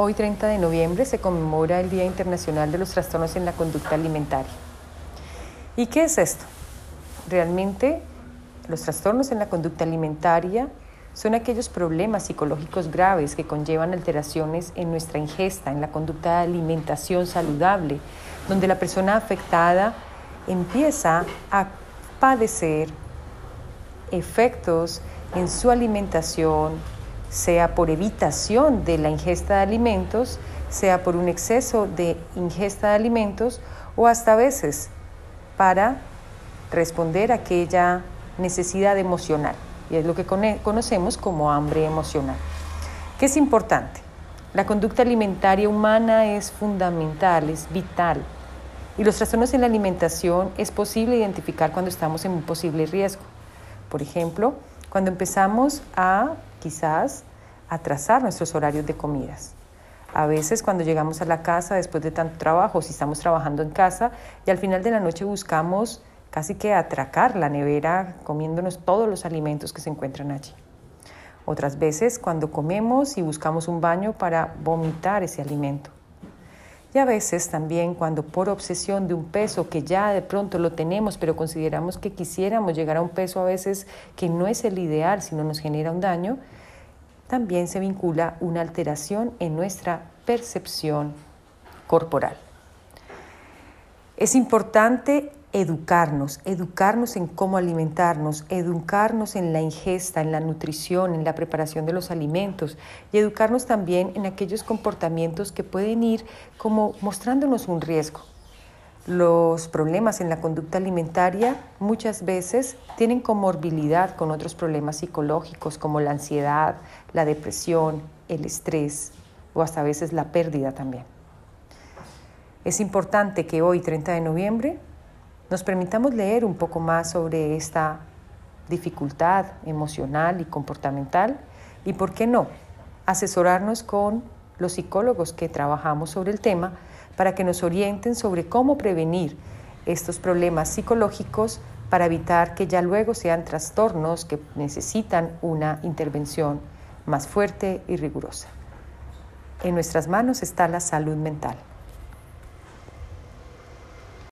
Hoy 30 de noviembre se conmemora el Día Internacional de los Trastornos en la Conducta Alimentaria. ¿Y qué es esto? Realmente los trastornos en la conducta alimentaria son aquellos problemas psicológicos graves que conllevan alteraciones en nuestra ingesta, en la conducta de alimentación saludable, donde la persona afectada empieza a padecer efectos en su alimentación, sea por evitación de la ingesta de alimentos, sea por un exceso de ingesta de alimentos o hasta a veces para responder a aquella necesidad emocional. Y es lo que conocemos como hambre emocional. ¿Qué es importante? La conducta alimentaria humana es fundamental, es vital. Y los trastornos en la alimentación es posible identificar cuando estamos en un posible riesgo. Por ejemplo, cuando empezamos a quizás atrasar nuestros horarios de comidas. A veces cuando llegamos a la casa después de tanto trabajo, si estamos trabajando en casa y al final de la noche buscamos casi que atracar la nevera comiéndonos todos los alimentos que se encuentran allí. Otras veces cuando comemos y buscamos un baño para vomitar ese alimento. Y a veces también cuando por obsesión de un peso que ya de pronto lo tenemos, pero consideramos que quisiéramos llegar a un peso a veces que no es el ideal, sino nos genera un daño, también se vincula una alteración en nuestra percepción corporal. Es importante educarnos, educarnos en cómo alimentarnos, educarnos en la ingesta, en la nutrición, en la preparación de los alimentos y educarnos también en aquellos comportamientos que pueden ir como mostrándonos un riesgo. Los problemas en la conducta alimentaria muchas veces tienen comorbilidad con otros problemas psicológicos como la ansiedad, la depresión, el estrés o hasta a veces la pérdida también. Es importante que hoy, 30 de noviembre, nos permitamos leer un poco más sobre esta dificultad emocional y comportamental y, ¿por qué no?, asesorarnos con los psicólogos que trabajamos sobre el tema para que nos orienten sobre cómo prevenir estos problemas psicológicos para evitar que ya luego sean trastornos que necesitan una intervención más fuerte y rigurosa. En nuestras manos está la salud mental.